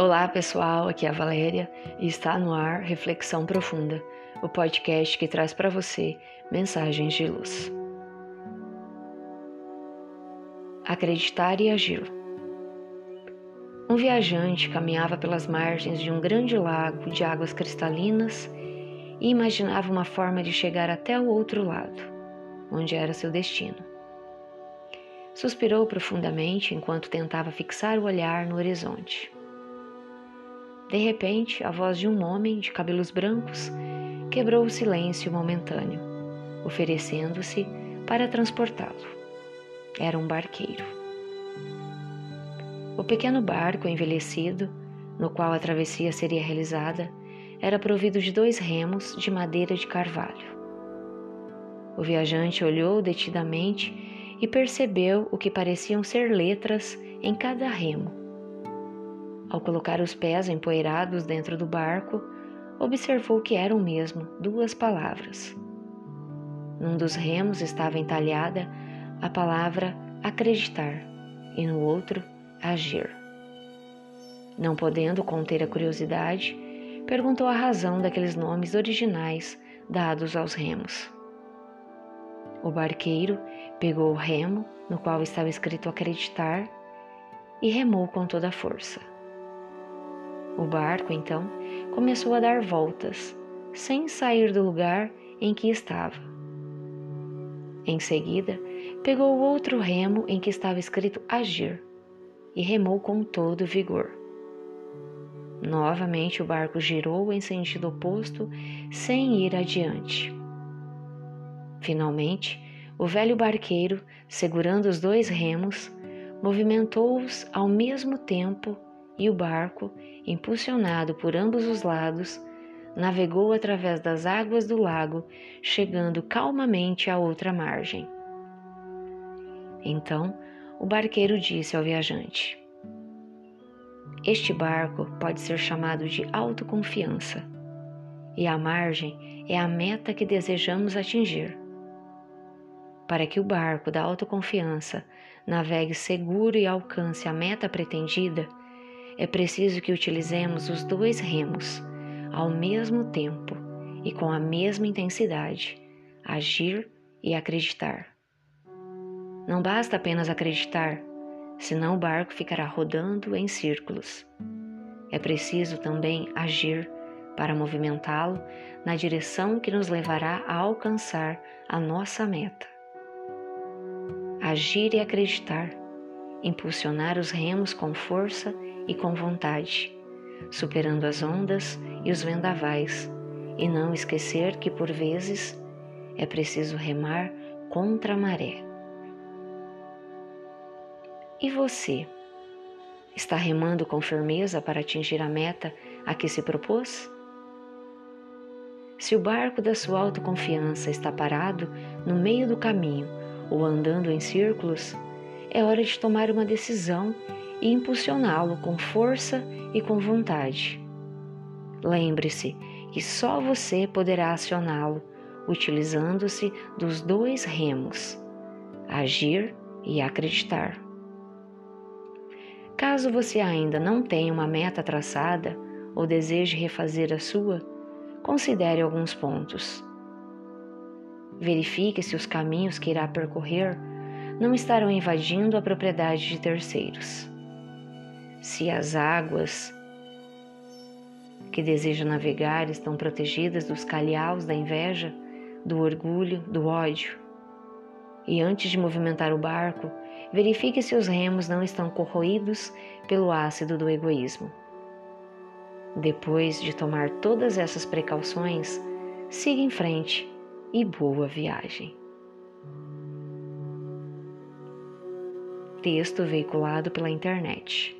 Olá pessoal, aqui é a Valéria e está no ar Reflexão Profunda, o podcast que traz para você mensagens de luz. Acreditar e agir. Um viajante caminhava pelas margens de um grande lago de águas cristalinas e imaginava uma forma de chegar até o outro lado, onde era seu destino. Suspirou profundamente enquanto tentava fixar o olhar no horizonte. De repente, a voz de um homem de cabelos brancos quebrou o silêncio momentâneo, oferecendo-se para transportá-lo. Era um barqueiro. O pequeno barco envelhecido, no qual a travessia seria realizada, era provido de dois remos de madeira de carvalho. O viajante olhou detidamente e percebeu o que pareciam ser letras em cada remo ao colocar os pés empoeirados dentro do barco, observou que eram mesmo duas palavras. Num dos remos estava entalhada a palavra acreditar e no outro agir. Não podendo conter a curiosidade, perguntou a razão daqueles nomes originais dados aos remos. O barqueiro pegou o remo no qual estava escrito acreditar e remou com toda a força. O barco, então, começou a dar voltas, sem sair do lugar em que estava. Em seguida, pegou outro remo em que estava escrito agir e remou com todo vigor. Novamente o barco girou em sentido oposto, sem ir adiante. Finalmente, o velho barqueiro, segurando os dois remos, movimentou-os ao mesmo tempo e o barco, impulsionado por ambos os lados, navegou através das águas do lago, chegando calmamente à outra margem. Então, o barqueiro disse ao viajante: Este barco pode ser chamado de autoconfiança, e a margem é a meta que desejamos atingir. Para que o barco da autoconfiança navegue seguro e alcance a meta pretendida, é preciso que utilizemos os dois remos ao mesmo tempo e com a mesma intensidade, agir e acreditar. Não basta apenas acreditar, senão o barco ficará rodando em círculos. É preciso também agir para movimentá-lo na direção que nos levará a alcançar a nossa meta. Agir e acreditar, impulsionar os remos com força e com vontade, superando as ondas e os vendavais, e não esquecer que por vezes é preciso remar contra a maré. E você? Está remando com firmeza para atingir a meta a que se propôs? Se o barco da sua autoconfiança está parado no meio do caminho ou andando em círculos, é hora de tomar uma decisão e impulsioná-lo com força e com vontade. Lembre-se que só você poderá acioná-lo utilizando-se dos dois remos, agir e acreditar. Caso você ainda não tenha uma meta traçada ou deseje refazer a sua, considere alguns pontos. Verifique se os caminhos que irá percorrer não estarão invadindo a propriedade de terceiros se as águas que deseja navegar estão protegidas dos calhaus da inveja, do orgulho, do ódio. E antes de movimentar o barco, verifique se os remos não estão corroídos pelo ácido do egoísmo. Depois de tomar todas essas precauções, siga em frente e boa viagem. Texto veiculado pela internet